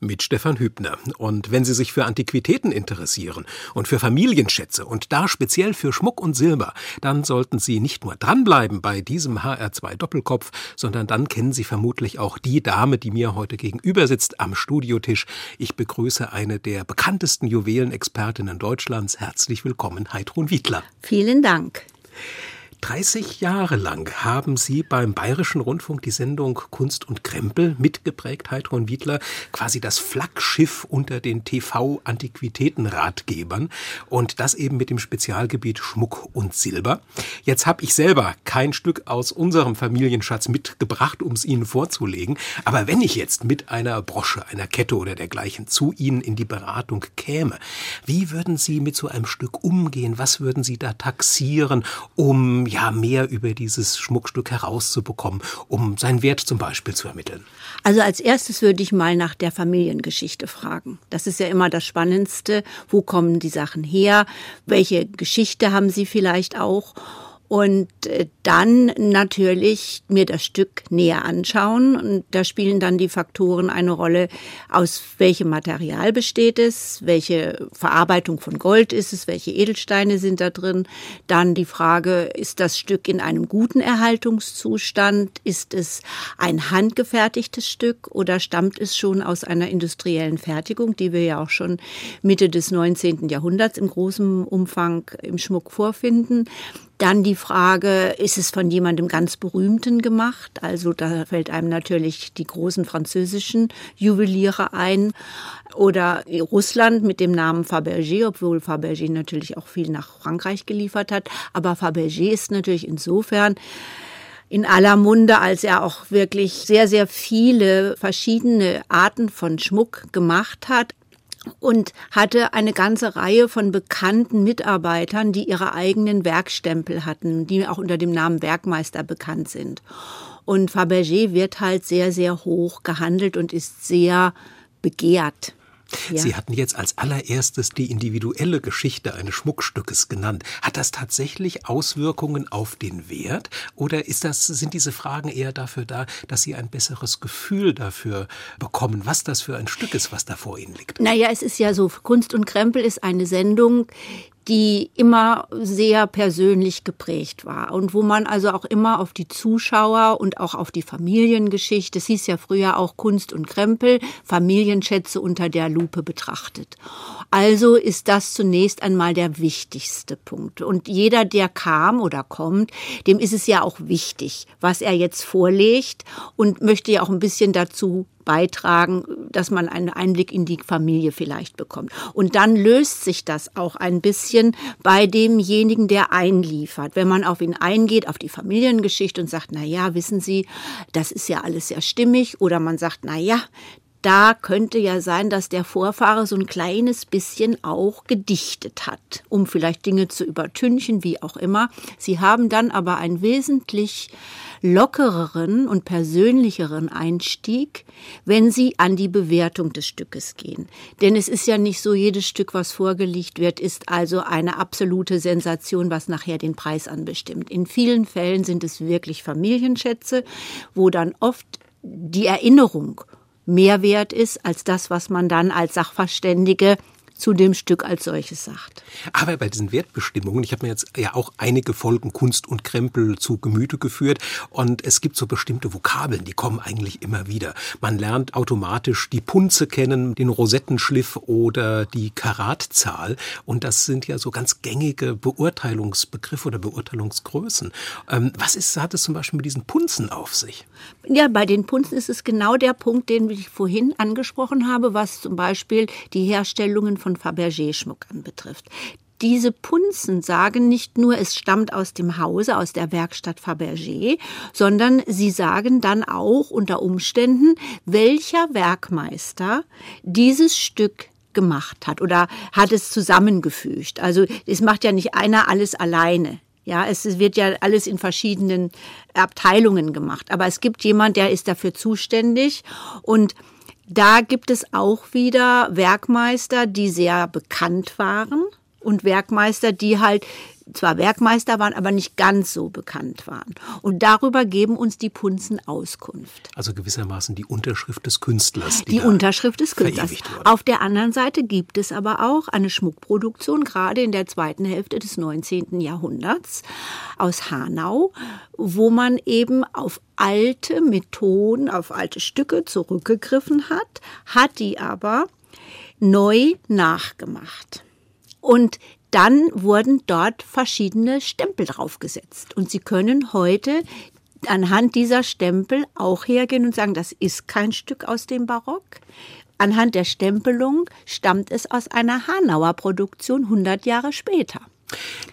mit Stefan Hübner. Und wenn Sie sich für Antiquitäten interessieren und für Familienschätze und da speziell für Schmuck und Silber, dann sollten Sie nicht nur dranbleiben bei diesem HR2 Doppelkopf, sondern dann kennen Sie vermutlich auch die Dame, die mir heute gegenüber sitzt am Studiotisch. Ich begrüße eine der bekanntesten Juwelenexpertinnen Deutschlands. Herzlich willkommen, Heidrun Wiedler. Vielen Dank. 30 Jahre lang haben Sie beim Bayerischen Rundfunk die Sendung Kunst und Krempel mitgeprägt, Heidrun Wiedler, quasi das Flaggschiff unter den TV-Antiquitätenratgebern und das eben mit dem Spezialgebiet Schmuck und Silber. Jetzt habe ich selber kein Stück aus unserem Familienschatz mitgebracht, um es Ihnen vorzulegen, aber wenn ich jetzt mit einer Brosche, einer Kette oder dergleichen zu Ihnen in die Beratung käme, wie würden Sie mit so einem Stück umgehen? Was würden Sie da taxieren, um ja mehr über dieses Schmuckstück herauszubekommen, um seinen Wert zum Beispiel zu ermitteln? Also als erstes würde ich mal nach der Familiengeschichte fragen. Das ist ja immer das Spannendste. Wo kommen die Sachen her? Welche Geschichte haben sie vielleicht auch? Und äh, dann natürlich mir das Stück näher anschauen. Und da spielen dann die Faktoren eine Rolle, aus welchem Material besteht es, welche Verarbeitung von Gold ist es, welche Edelsteine sind da drin. Dann die Frage, ist das Stück in einem guten Erhaltungszustand? Ist es ein handgefertigtes Stück oder stammt es schon aus einer industriellen Fertigung, die wir ja auch schon Mitte des 19. Jahrhunderts im großen Umfang im Schmuck vorfinden? Dann die Frage, ist es von jemandem ganz Berühmten gemacht? Also da fällt einem natürlich die großen französischen Juweliere ein. Oder Russland mit dem Namen Fabergé, obwohl Fabergé natürlich auch viel nach Frankreich geliefert hat. Aber Fabergé ist natürlich insofern in aller Munde, als er auch wirklich sehr, sehr viele verschiedene Arten von Schmuck gemacht hat und hatte eine ganze Reihe von bekannten Mitarbeitern, die ihre eigenen Werkstempel hatten, die auch unter dem Namen Werkmeister bekannt sind. Und Fabergé wird halt sehr, sehr hoch gehandelt und ist sehr begehrt. Ja. Sie hatten jetzt als allererstes die individuelle Geschichte eines Schmuckstückes genannt. Hat das tatsächlich Auswirkungen auf den Wert oder ist das, sind diese Fragen eher dafür da, dass Sie ein besseres Gefühl dafür bekommen, was das für ein Stück ist, was da vor Ihnen liegt? Naja, es ist ja so, Kunst und Krempel ist eine Sendung, die immer sehr persönlich geprägt war und wo man also auch immer auf die Zuschauer und auch auf die Familiengeschichte, es hieß ja früher auch Kunst und Krempel, Familienschätze unter der Lupe betrachtet. Also ist das zunächst einmal der wichtigste Punkt. Und jeder, der kam oder kommt, dem ist es ja auch wichtig, was er jetzt vorlegt und möchte ja auch ein bisschen dazu beitragen, dass man einen Einblick in die Familie vielleicht bekommt. Und dann löst sich das auch ein bisschen bei demjenigen, der einliefert. Wenn man auf ihn eingeht, auf die Familiengeschichte und sagt, na ja, wissen Sie, das ist ja alles sehr stimmig. Oder man sagt, na ja, da könnte ja sein, dass der Vorfahre so ein kleines bisschen auch gedichtet hat, um vielleicht Dinge zu übertünchen, wie auch immer. Sie haben dann aber ein wesentlich lockereren und persönlicheren Einstieg, wenn Sie an die Bewertung des Stückes gehen. Denn es ist ja nicht so, jedes Stück, was vorgelegt wird, ist also eine absolute Sensation, was nachher den Preis anbestimmt. In vielen Fällen sind es wirklich Familienschätze, wo dann oft die Erinnerung mehr wert ist als das, was man dann als Sachverständige zu dem Stück als solches sagt. Aber bei diesen Wertbestimmungen, ich habe mir jetzt ja auch einige Folgen Kunst und Krempel zu Gemüte geführt und es gibt so bestimmte Vokabeln, die kommen eigentlich immer wieder. Man lernt automatisch die Punze kennen, den Rosettenschliff oder die Karatzahl und das sind ja so ganz gängige Beurteilungsbegriffe oder Beurteilungsgrößen. Ähm, was ist, hat es zum Beispiel mit diesen Punzen auf sich? Ja, bei den Punzen ist es genau der Punkt, den ich vorhin angesprochen habe, was zum Beispiel die Herstellungen von von Fabergé-Schmuck anbetrifft. Diese Punzen sagen nicht nur, es stammt aus dem Hause, aus der Werkstatt Fabergé, sondern sie sagen dann auch unter Umständen, welcher Werkmeister dieses Stück gemacht hat oder hat es zusammengefügt. Also es macht ja nicht einer alles alleine. Ja, es wird ja alles in verschiedenen Abteilungen gemacht. Aber es gibt jemand, der ist dafür zuständig und da gibt es auch wieder Werkmeister, die sehr bekannt waren und Werkmeister, die halt zwar Werkmeister waren, aber nicht ganz so bekannt waren. Und darüber geben uns die Punzen Auskunft. Also gewissermaßen die Unterschrift des Künstlers. Die, die Unterschrift des Künstlers. Auf der anderen Seite gibt es aber auch eine Schmuckproduktion, gerade in der zweiten Hälfte des 19. Jahrhunderts aus Hanau, wo man eben auf alte Methoden, auf alte Stücke zurückgegriffen hat, hat die aber neu nachgemacht. Und dann wurden dort verschiedene Stempel draufgesetzt. Und Sie können heute anhand dieser Stempel auch hergehen und sagen, das ist kein Stück aus dem Barock. Anhand der Stempelung stammt es aus einer Hanauer Produktion 100 Jahre später.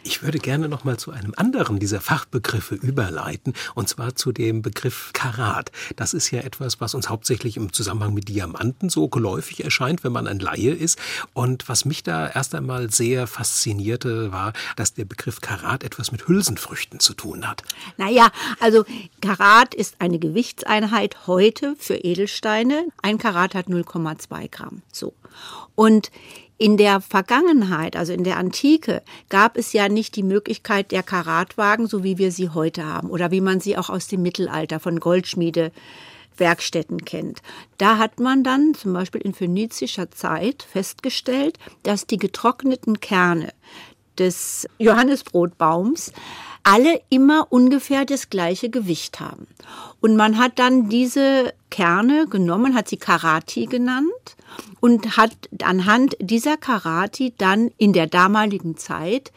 Ich würde gerne noch mal zu einem anderen dieser Fachbegriffe überleiten, und zwar zu dem Begriff Karat. Das ist ja etwas, was uns hauptsächlich im Zusammenhang mit Diamanten so geläufig erscheint, wenn man ein Laie ist. Und was mich da erst einmal sehr faszinierte, war, dass der Begriff Karat etwas mit Hülsenfrüchten zu tun hat. Naja, also Karat ist eine Gewichtseinheit heute für Edelsteine. Ein Karat hat 0,2 Gramm. So. Und in der Vergangenheit, also in der Antike, gab es ja nicht die Möglichkeit der Karatwagen, so wie wir sie heute haben oder wie man sie auch aus dem Mittelalter von Goldschmiedewerkstätten kennt. Da hat man dann zum Beispiel in phönizischer Zeit festgestellt, dass die getrockneten Kerne des Johannesbrotbaums alle immer ungefähr das gleiche Gewicht haben. Und man hat dann diese Kerne genommen, hat sie Karati genannt und hat anhand dieser Karati dann in der damaligen Zeit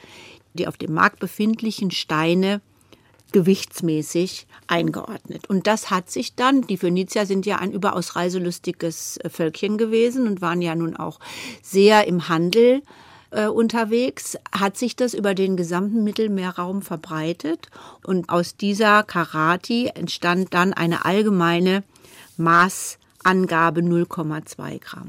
die auf dem Markt befindlichen Steine gewichtsmäßig eingeordnet. Und das hat sich dann, die Phönizier sind ja ein überaus reiselustiges äh, Völkchen gewesen und waren ja nun auch sehr im Handel äh, unterwegs, hat sich das über den gesamten Mittelmeerraum verbreitet. Und aus dieser Karati entstand dann eine allgemeine Maß Angabe 0,2 Gramm.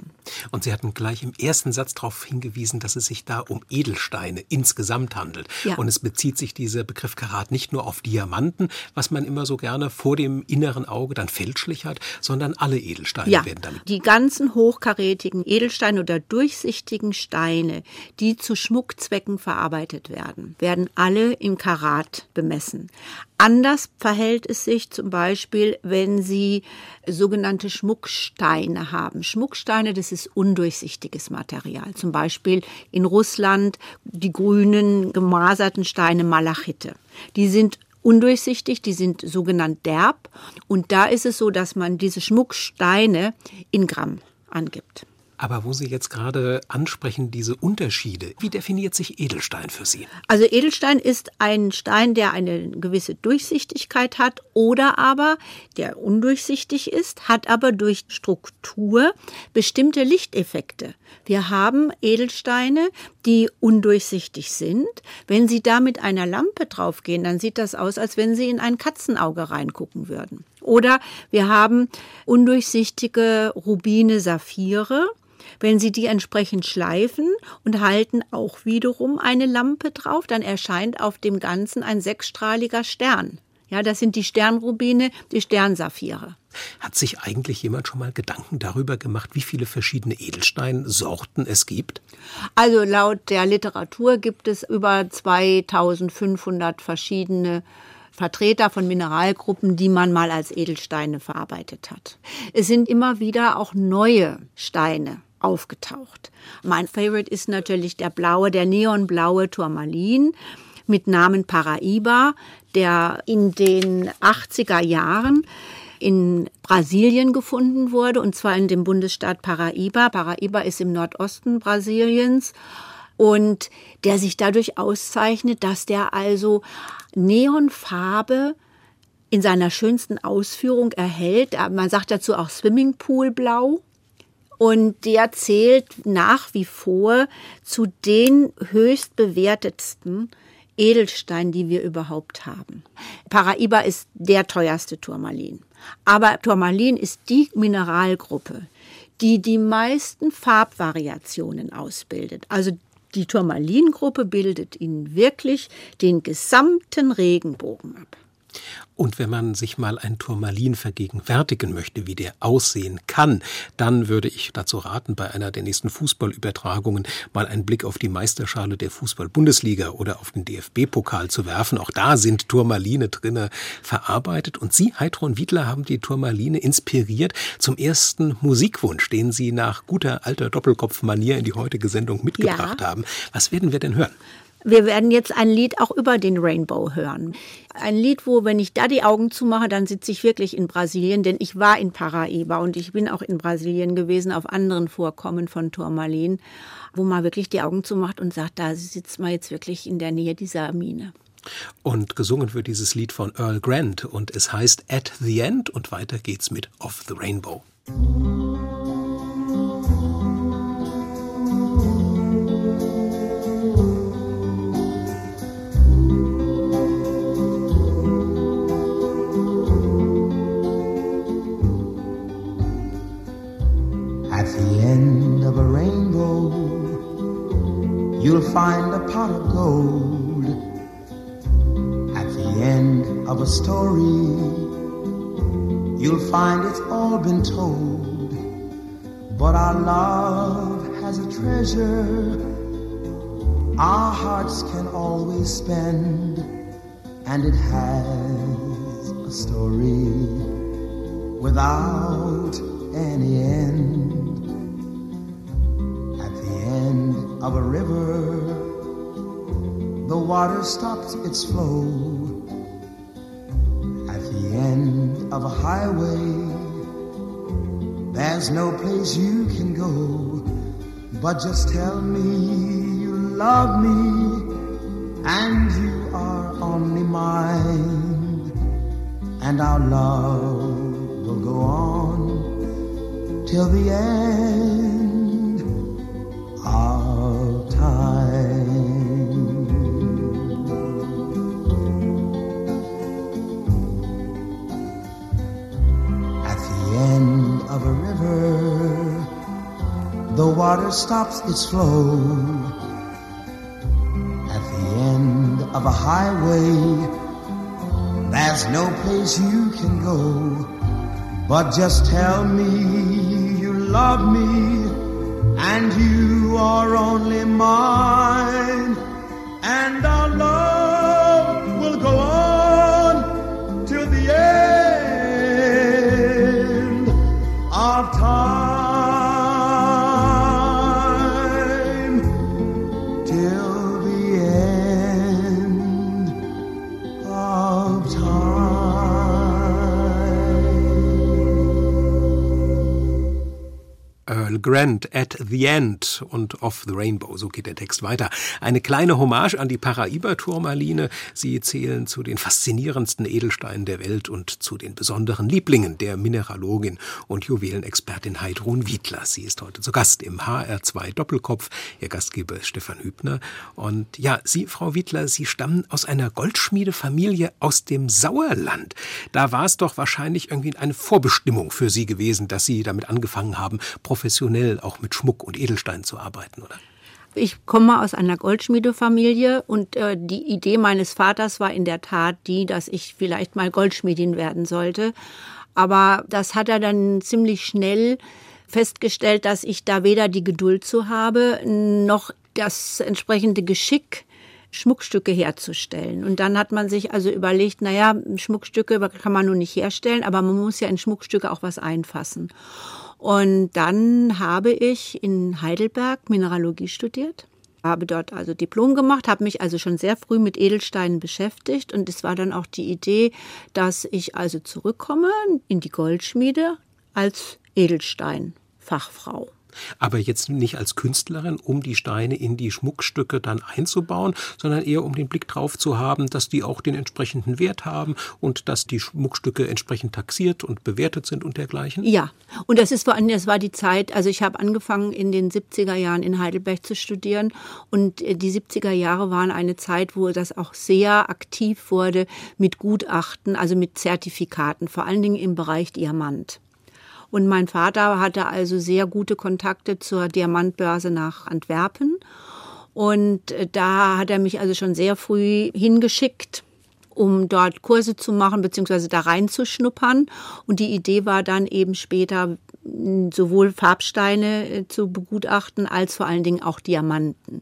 Und Sie hatten gleich im ersten Satz darauf hingewiesen, dass es sich da um Edelsteine insgesamt handelt. Ja. Und es bezieht sich dieser Begriff Karat nicht nur auf Diamanten, was man immer so gerne vor dem inneren Auge dann fälschlich hat, sondern alle Edelsteine ja. werden damit. Die ganzen hochkarätigen Edelsteine oder durchsichtigen Steine, die zu Schmuckzwecken verarbeitet werden, werden alle in Karat bemessen. Anders verhält es sich zum Beispiel, wenn Sie sogenannte Schmucksteine haben. Schmucksteine, das ist undurchsichtiges Material. Zum Beispiel in Russland die grünen gemaserten Steine Malachite. Die sind undurchsichtig, die sind sogenannt derb. Und da ist es so, dass man diese Schmucksteine in Gramm angibt. Aber wo Sie jetzt gerade ansprechen, diese Unterschiede, wie definiert sich Edelstein für Sie? Also Edelstein ist ein Stein, der eine gewisse Durchsichtigkeit hat oder aber der undurchsichtig ist, hat aber durch Struktur bestimmte Lichteffekte. Wir haben Edelsteine, die undurchsichtig sind. Wenn Sie da mit einer Lampe draufgehen, dann sieht das aus, als wenn Sie in ein Katzenauge reingucken würden. Oder wir haben undurchsichtige Rubine, Saphire. Wenn Sie die entsprechend schleifen und halten auch wiederum eine Lampe drauf, dann erscheint auf dem Ganzen ein sechsstrahliger Stern. Ja, das sind die Sternrubine, die Sternsaphire. Hat sich eigentlich jemand schon mal Gedanken darüber gemacht, wie viele verschiedene Edelsteinsorten es gibt? Also laut der Literatur gibt es über 2500 verschiedene Vertreter von Mineralgruppen, die man mal als Edelsteine verarbeitet hat. Es sind immer wieder auch neue Steine aufgetaucht. Mein Favorite ist natürlich der blaue, der neonblaue Turmalin mit Namen Paraiba, der in den 80er Jahren in Brasilien gefunden wurde, und zwar in dem Bundesstaat Paraíba. Paraíba ist im Nordosten Brasiliens und der sich dadurch auszeichnet, dass der also Neonfarbe in seiner schönsten Ausführung erhält. Man sagt dazu auch Swimmingpoolblau. Und der zählt nach wie vor zu den höchst bewertetsten Edelsteinen, die wir überhaupt haben. Paraiba ist der teuerste Turmalin. Aber Turmalin ist die Mineralgruppe, die die meisten Farbvariationen ausbildet. Also die Turmalingruppe bildet Ihnen wirklich den gesamten Regenbogen ab. Und wenn man sich mal ein Turmalin vergegenwärtigen möchte, wie der aussehen kann, dann würde ich dazu raten, bei einer der nächsten Fußballübertragungen mal einen Blick auf die Meisterschale der Fußball-Bundesliga oder auf den DFB-Pokal zu werfen. Auch da sind Turmaline drinne verarbeitet. Und Sie, Heidrun Wiedler, haben die Turmaline inspiriert zum ersten Musikwunsch, den Sie nach guter alter Doppelkopf-Manier in die heutige Sendung mitgebracht ja. haben. Was werden wir denn hören? Wir werden jetzt ein Lied auch über den Rainbow hören. Ein Lied, wo, wenn ich da die Augen zumache, dann sitze ich wirklich in Brasilien, denn ich war in Paraíba und ich bin auch in Brasilien gewesen, auf anderen Vorkommen von Turmalin, wo man wirklich die Augen zumacht und sagt, da sitzt man jetzt wirklich in der Nähe dieser Mine. Und gesungen wird dieses Lied von Earl Grant und es heißt At the End und weiter geht's mit Of the Rainbow. You'll find a pot of gold at the end of a story. You'll find it's all been told, but our love has a treasure our hearts can always spend, and it has a story without any end. Of a river, the water stops its flow. At the end of a highway, there's no place you can go, but just tell me you love me and you are only mine, and our love will go on till the end. Water stops its flow at the end of a highway. There's no place you can go, but just tell me you love me and you are only mine, and our love Grant at the End und Of the Rainbow, so geht der Text weiter. Eine kleine Hommage an die Paraiba-Turmaline. Sie zählen zu den faszinierendsten Edelsteinen der Welt und zu den besonderen Lieblingen der Mineralogin und Juwelenexpertin Heidrun Wiedler. Sie ist heute zu Gast im HR2 Doppelkopf. Ihr Gastgeber ist Stefan Hübner. Und ja, Sie, Frau Wiedler, Sie stammen aus einer Goldschmiedefamilie aus dem Sauerland. Da war es doch wahrscheinlich irgendwie eine Vorbestimmung für Sie gewesen, dass Sie damit angefangen haben, professionell traditionell auch mit Schmuck und Edelsteinen zu arbeiten, oder? Ich komme aus einer Goldschmiedefamilie und äh, die Idee meines Vaters war in der Tat die, dass ich vielleicht mal Goldschmiedin werden sollte. Aber das hat er dann ziemlich schnell festgestellt, dass ich da weder die Geduld zu habe, noch das entsprechende Geschick, Schmuckstücke herzustellen. Und dann hat man sich also überlegt, naja, Schmuckstücke kann man nun nicht herstellen, aber man muss ja in Schmuckstücke auch was einfassen. Und dann habe ich in Heidelberg Mineralogie studiert habe dort also Diplom gemacht, habe mich also schon sehr früh mit Edelsteinen beschäftigt und es war dann auch die Idee, dass ich also zurückkomme in die Goldschmiede als Edelsteinfachfrau. Aber jetzt nicht als Künstlerin, um die Steine in die Schmuckstücke dann einzubauen, sondern eher um den Blick drauf zu haben, dass die auch den entsprechenden Wert haben und dass die Schmuckstücke entsprechend taxiert und bewertet sind und dergleichen? Ja, und das ist vor allem, das war die Zeit, also ich habe angefangen in den 70er Jahren in Heidelberg zu studieren und äh, die 70er Jahre waren eine Zeit, wo das auch sehr aktiv wurde mit Gutachten, also mit Zertifikaten, vor allen Dingen im Bereich Diamant. Und mein Vater hatte also sehr gute Kontakte zur Diamantbörse nach Antwerpen. Und äh, da hat er mich also schon sehr früh hingeschickt. um dort Kurse zu machen, beziehungsweise da reinzuschnuppern. Und die Idee war dann eben später sowohl Farbsteine äh, zu begutachten, als vor allen Dingen auch Diamanten.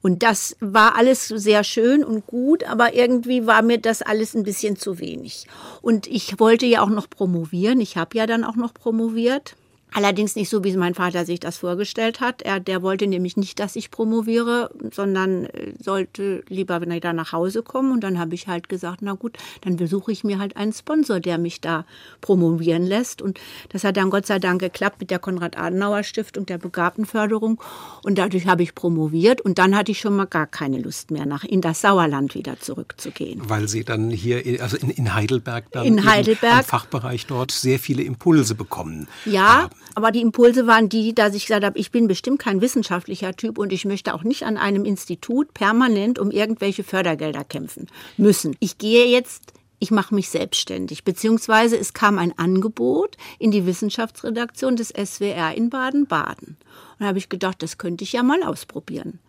Und das war alles sehr schön und gut, aber irgendwie war mir das alles ein bisschen zu wenig. Und ich wollte ja auch noch promovieren. Ich habe ja dann auch noch promoviert. Allerdings nicht so, wie mein Vater sich das vorgestellt hat. Er, der wollte nämlich nicht, dass ich promoviere, sondern äh, sollte lieber, wenn ich da nach Hause kommen. Und dann habe ich halt gesagt, na gut, dann besuche ich mir halt einen Sponsor, der mich da promovieren lässt. Und das hat dann Gott sei Dank geklappt mit der Konrad-Adenauer-Stiftung der Begabtenförderung. Und dadurch habe ich promoviert. Und dann hatte ich schon mal gar keine Lust mehr, nach in das Sauerland wieder zurückzugehen. Weil Sie dann hier, also in, in Heidelberg dann in Heidelberg, im Fachbereich dort sehr viele Impulse bekommen ja, haben. Aber die Impulse waren die, dass ich gesagt habe, ich bin bestimmt kein wissenschaftlicher Typ und ich möchte auch nicht an einem Institut permanent um irgendwelche Fördergelder kämpfen müssen. Ich gehe jetzt ich mache mich selbstständig, beziehungsweise es kam ein Angebot in die Wissenschaftsredaktion des SWR in Baden-Baden. Und da habe ich gedacht, das könnte ich ja mal ausprobieren.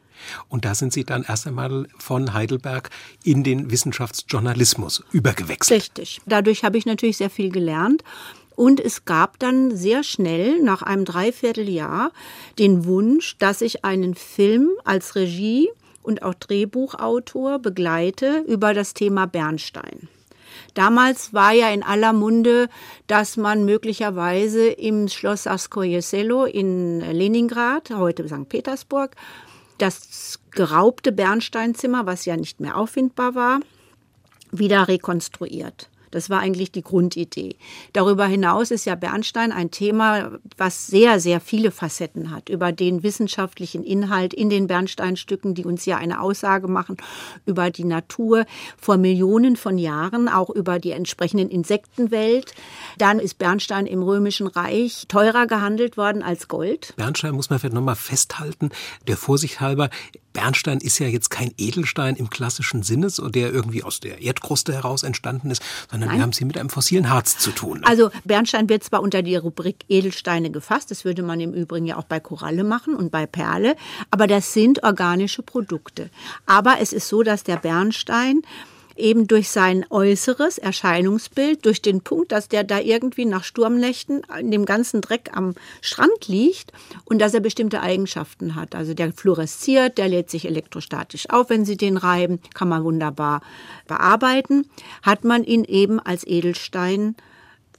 Und da sind Sie dann erst einmal von Heidelberg in den Wissenschaftsjournalismus übergewechselt. Richtig. Dadurch habe ich natürlich sehr viel gelernt. Und es gab dann sehr schnell, nach einem Dreivierteljahr, den Wunsch, dass ich einen Film als Regie und auch Drehbuchautor begleite über das Thema Bernstein. Damals war ja in aller Munde, dass man möglicherweise im Schloss Askoje Selo in Leningrad, heute St. Petersburg, das geraubte Bernsteinzimmer, was ja nicht mehr auffindbar war, wieder rekonstruiert. Das war eigentlich die Grundidee. Darüber hinaus ist ja Bernstein ein Thema, was sehr, sehr viele Facetten hat. Über den wissenschaftlichen Inhalt in den Bernsteinstücken, die uns ja eine Aussage machen über die Natur vor Millionen von Jahren, auch über die entsprechenden Insektenwelt. Dann ist Bernstein im Römischen Reich teurer gehandelt worden als Gold. Bernstein muss man vielleicht nochmal festhalten, der Vorsicht halber, Bernstein ist ja jetzt kein Edelstein im klassischen Sinne, der irgendwie aus der Erdkruste heraus entstanden ist, sondern Nein. wir haben es hier mit einem fossilen Harz zu tun. Also Bernstein wird zwar unter die Rubrik Edelsteine gefasst, das würde man im Übrigen ja auch bei Koralle machen und bei Perle, aber das sind organische Produkte. Aber es ist so, dass der Bernstein eben durch sein äußeres Erscheinungsbild, durch den Punkt, dass der da irgendwie nach Sturmnächten in dem ganzen Dreck am Strand liegt und dass er bestimmte Eigenschaften hat. Also der fluoresziert, der lädt sich elektrostatisch auf, wenn Sie den reiben, kann man wunderbar bearbeiten, hat man ihn eben als Edelstein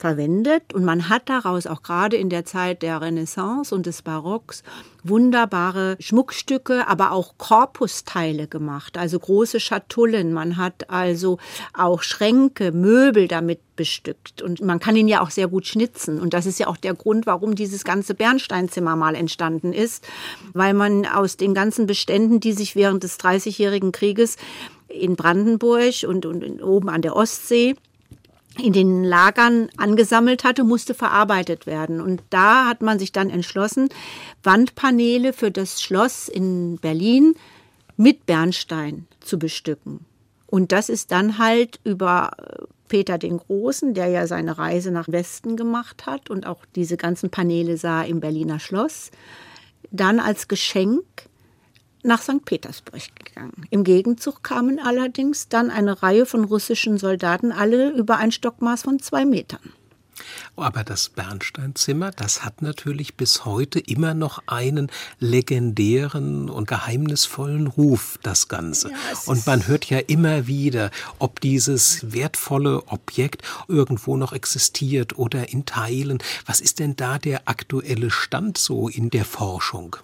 verwendet. Und man hat daraus auch gerade in der Zeit der Renaissance und des Barocks wunderbare Schmuckstücke, aber auch Korpusteile gemacht, also große Schatullen. Man hat also auch Schränke, Möbel damit bestückt. Und man kann ihn ja auch sehr gut schnitzen. Und das ist ja auch der Grund, warum dieses ganze Bernsteinzimmer mal entstanden ist, weil man aus den ganzen Beständen, die sich während des Dreißigjährigen Krieges in Brandenburg und, und oben an der Ostsee in den Lagern angesammelt hatte, musste verarbeitet werden. Und da hat man sich dann entschlossen, Wandpaneele für das Schloss in Berlin mit Bernstein zu bestücken. Und das ist dann halt über äh, Peter den Großen, der ja seine Reise nach Westen gemacht hat und auch diese ganzen Paneele sah im Berliner Schloss, dann als Geschenk nach St. Petersburg gegangen. Im Gegenzug kamen allerdings dann eine Reihe von russischen Soldaten, alle über ein Stockmaß von zwei Metern. Aber das Bernsteinzimmer, das hat natürlich bis heute immer noch einen legendären und geheimnisvollen Ruf, das Ganze. Ja, und man hört ja immer wieder, ob dieses wertvolle Objekt irgendwo noch existiert oder in Teilen. Was ist denn da der aktuelle Stand so in der Forschung?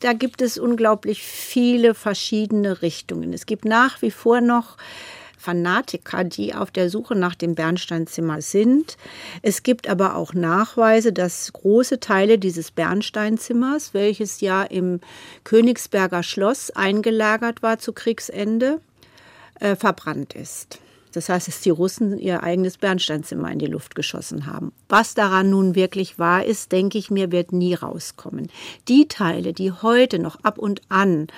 Da gibt es unglaublich viele verschiedene Richtungen. Es gibt nach wie vor noch Fanatiker, die auf der Suche nach dem Bernsteinzimmer sind. Es gibt aber auch Nachweise, dass große Teile dieses Bernsteinzimmers, welches ja im Königsberger Schloss eingelagert war zu Kriegsende, äh, verbrannt ist. Das heißt, dass die Russen ihr eigenes Bernsteinzimmer in die Luft geschossen haben. Was daran nun wirklich wahr ist, denke ich mir, wird nie rauskommen. Die Teile, die heute noch ab und an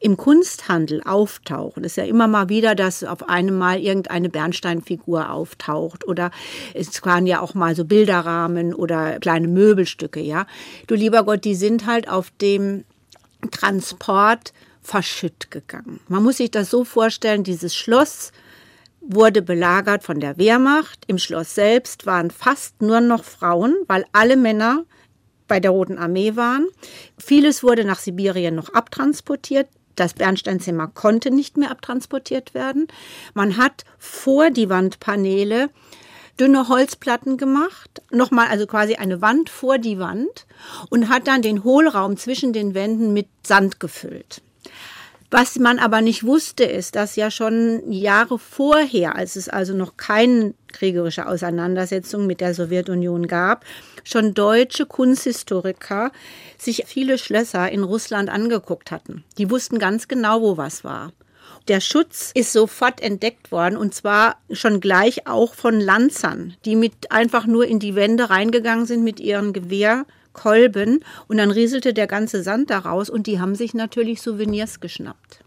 im Kunsthandel auftauchen, ist ja immer mal wieder, dass auf einmal irgendeine Bernsteinfigur auftaucht oder es waren ja auch mal so Bilderrahmen oder kleine Möbelstücke, ja. Du lieber Gott, die sind halt auf dem Transport verschütt gegangen. Man muss sich das so vorstellen, dieses Schloss wurde belagert von der Wehrmacht. Im Schloss selbst waren fast nur noch Frauen, weil alle Männer bei der Roten Armee waren. Vieles wurde nach Sibirien noch abtransportiert. Das Bernsteinzimmer konnte nicht mehr abtransportiert werden. Man hat vor die Wandpaneele dünne Holzplatten gemacht, nochmal also quasi eine Wand vor die Wand und hat dann den Hohlraum zwischen den Wänden mit Sand gefüllt. Was man aber nicht wusste, ist, dass ja schon Jahre vorher, als es also noch keine kriegerische Auseinandersetzung mit der Sowjetunion gab, schon deutsche Kunsthistoriker sich viele Schlösser in Russland angeguckt hatten. Die wussten ganz genau, wo was war. Der Schutz ist sofort entdeckt worden und zwar schon gleich auch von Lanzern, die mit einfach nur in die Wände reingegangen sind mit ihren Gewehr Kolben und dann rieselte der ganze Sand daraus und die haben sich natürlich Souvenirs geschnappt.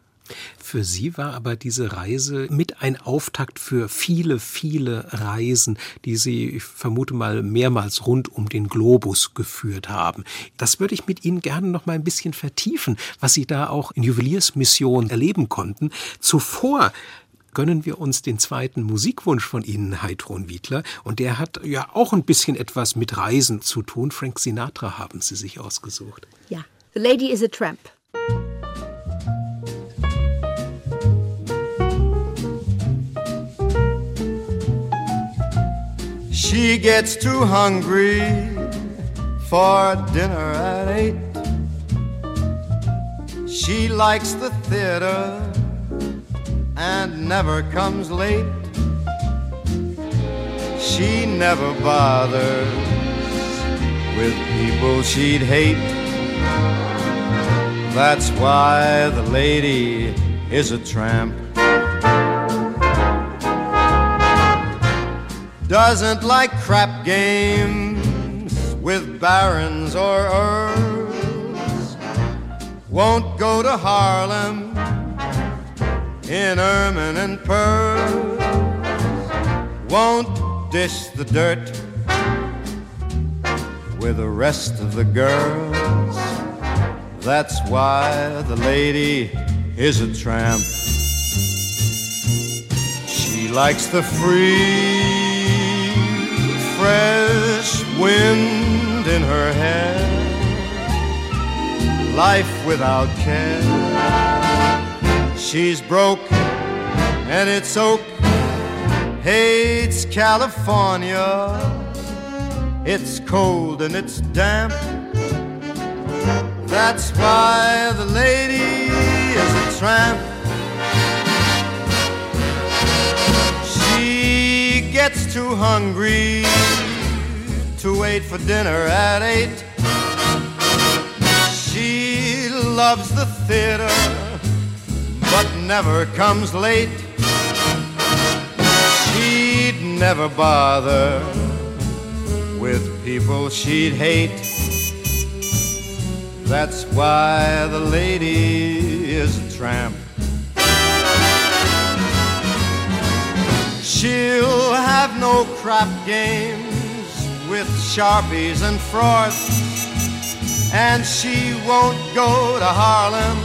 Für Sie war aber diese Reise mit ein Auftakt für viele, viele Reisen, die Sie, ich vermute mal, mehrmals rund um den Globus geführt haben. Das würde ich mit Ihnen gerne noch mal ein bisschen vertiefen, was Sie da auch in Juweliersmission erleben konnten. Zuvor gönnen wir uns den zweiten Musikwunsch von Ihnen, Heidrun Wiedler. Und der hat ja auch ein bisschen etwas mit Reisen zu tun. Frank Sinatra haben Sie sich ausgesucht. Ja, The Lady is a Tramp. She gets too hungry for dinner at eight. She likes the theater and never comes late. She never bothers with people she'd hate. That's why the lady is a tramp. Doesn't like crap games with barons or earls. Won't go to Harlem in ermine and pearls. Won't dish the dirt with the rest of the girls. That's why the lady is a tramp. She likes the free, fresh wind in her hair, life without care She's broke and it's oak, hates California. It's cold and it's damp. That's why the lady is a tramp. She gets too hungry to wait for dinner at eight. She loves the theater never comes late. She'd never bother with people she'd hate. That's why the lady is a tramp. She'll have no crap games with sharpies and frauds, and she won't go to Harlem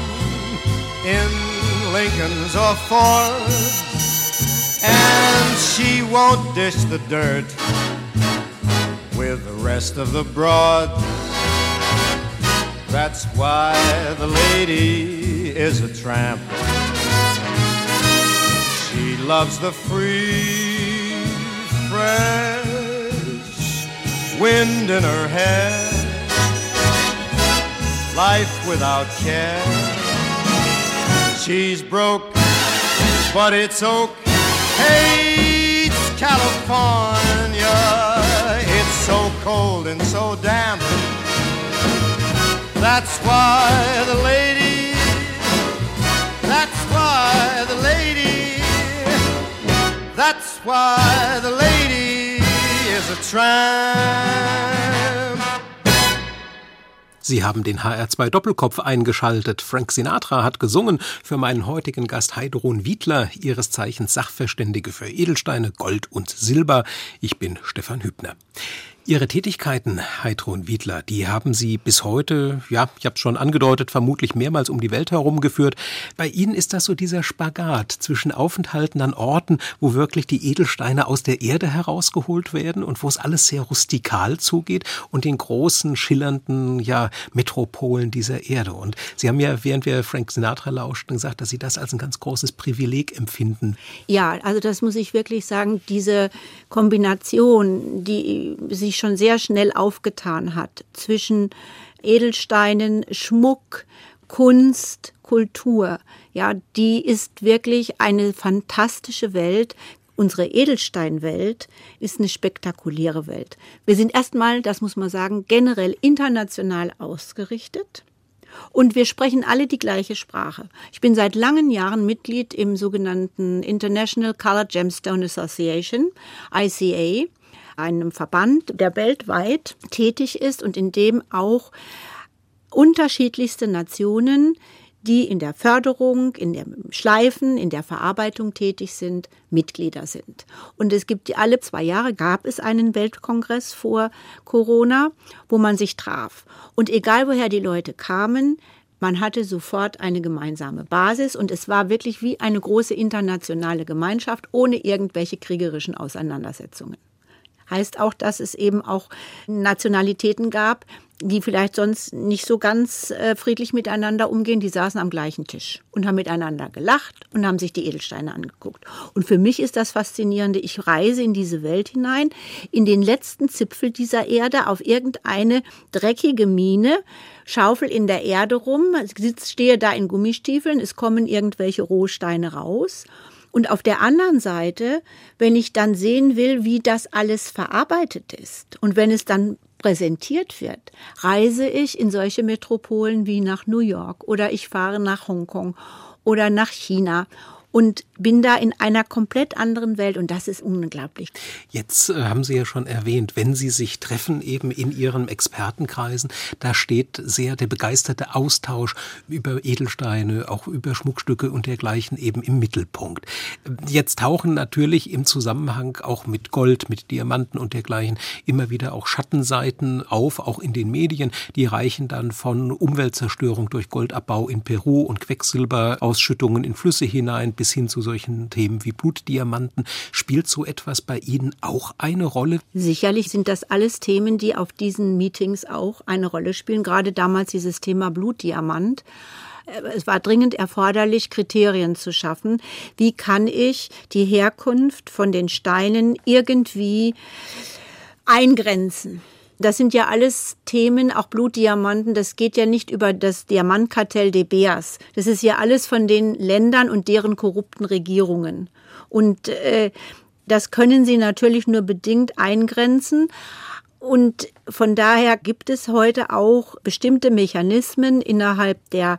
in Lincolns or Fords, and she won't dish the dirt with the rest of the broads. That's why the lady is a tramp. She loves the free, fresh wind in her hair, life without care She's broke, but it's oak. Hates California. It's so cold and so damp. That's why the lady. That's why the lady. That's why the lady is a tramp. Sie haben den HR2 Doppelkopf eingeschaltet. Frank Sinatra hat gesungen für meinen heutigen Gast Heidrun Wiedler, ihres Zeichens Sachverständige für Edelsteine, Gold und Silber. Ich bin Stefan Hübner. Ihre Tätigkeiten, Heidrun Wiedler, die haben Sie bis heute, ja, ich habe schon angedeutet, vermutlich mehrmals um die Welt herumgeführt. Bei Ihnen ist das so dieser Spagat zwischen Aufenthalten an Orten, wo wirklich die Edelsteine aus der Erde herausgeholt werden und wo es alles sehr rustikal zugeht und den großen, schillernden, ja, Metropolen dieser Erde. Und Sie haben ja, während wir Frank Sinatra lauschten, gesagt, dass Sie das als ein ganz großes Privileg empfinden. Ja, also das muss ich wirklich sagen, diese Kombination, die sich sich schon sehr schnell aufgetan hat zwischen Edelsteinen, Schmuck, Kunst, Kultur. Ja, die ist wirklich eine fantastische Welt. Unsere Edelsteinwelt ist eine spektakuläre Welt. Wir sind erstmal, das muss man sagen, generell international ausgerichtet. Und wir sprechen alle die gleiche Sprache. Ich bin seit langen Jahren Mitglied im sogenannten International Color Gemstone Association, ICA einem Verband, der weltweit tätig ist und in dem auch unterschiedlichste Nationen, die in der Förderung, in dem Schleifen, in der Verarbeitung tätig sind, Mitglieder sind. Und es gibt alle zwei Jahre gab es einen Weltkongress vor Corona, wo man sich traf. Und egal woher die Leute kamen, man hatte sofort eine gemeinsame Basis und es war wirklich wie eine große internationale Gemeinschaft ohne irgendwelche kriegerischen Auseinandersetzungen heißt auch, dass es eben auch Nationalitäten gab, die vielleicht sonst nicht so ganz äh, friedlich miteinander umgehen, die saßen am gleichen Tisch und haben miteinander gelacht und haben sich die Edelsteine angeguckt. Und für mich ist das Faszinierende, ich reise in diese Welt hinein, in den letzten Zipfel dieser Erde, auf irgendeine dreckige Mine, schaufel in der Erde rum, stehe da in Gummistiefeln, es kommen irgendwelche Rohsteine raus und auf der anderen Seite, wenn ich dann sehen will, wie das alles verarbeitet ist und wenn es dann präsentiert wird, reise ich in solche Metropolen wie nach New York oder ich fahre nach Hongkong oder nach China und bin da in einer komplett anderen Welt und das ist unglaublich. Jetzt äh, haben Sie ja schon erwähnt, wenn Sie sich treffen eben in Ihren Expertenkreisen, da steht sehr der begeisterte Austausch über Edelsteine, auch über Schmuckstücke und dergleichen eben im Mittelpunkt. Jetzt tauchen natürlich im Zusammenhang auch mit Gold, mit Diamanten und dergleichen immer wieder auch Schattenseiten auf, auch in den Medien. Die reichen dann von Umweltzerstörung durch Goldabbau in Peru und Quecksilberausschüttungen in Flüsse hinein bis hin zu solchen Themen wie Blutdiamanten. Spielt so etwas bei Ihnen auch eine Rolle? Sicherlich sind das alles Themen, die auf diesen Meetings auch eine Rolle spielen. Gerade damals dieses Thema Blutdiamant äh, es war dringend erforderlich, Kriterien zu schaffen. Wie kann ich die Herkunft von den Steinen irgendwie eingrenzen? Das sind ja alles Themen, auch Blutdiamanten. Das geht ja nicht über das Diamantkartell de Beas. Das ist ja alles von den Ländern und deren korrupten Regierungen. Und äh, das können sie natürlich nur bedingt eingrenzen. Und von daher gibt es heute auch bestimmte Mechanismen innerhalb der